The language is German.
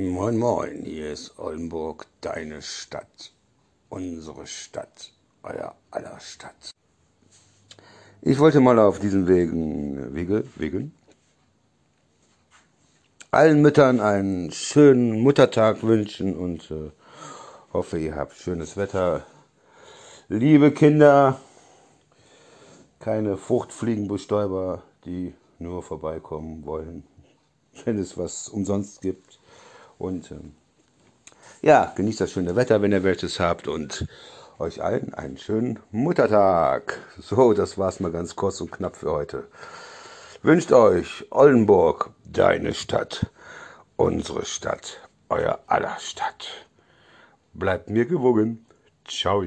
Moin Moin, hier ist Oldenburg, deine Stadt, unsere Stadt, euer aller Stadt. Ich wollte mal auf diesen Wegen, Wege, Wegen, allen Müttern einen schönen Muttertag wünschen und äh, hoffe, ihr habt schönes Wetter. Liebe Kinder, keine Fruchtfliegenbestäuber, die nur vorbeikommen wollen, wenn es was umsonst gibt. Und ähm, ja, genießt das schöne Wetter, wenn ihr welches habt und euch allen einen schönen Muttertag. So, das war's mal ganz kurz und knapp für heute. Wünscht euch Oldenburg, deine Stadt, unsere Stadt, euer aller Stadt. Bleibt mir gewogen. Ciao.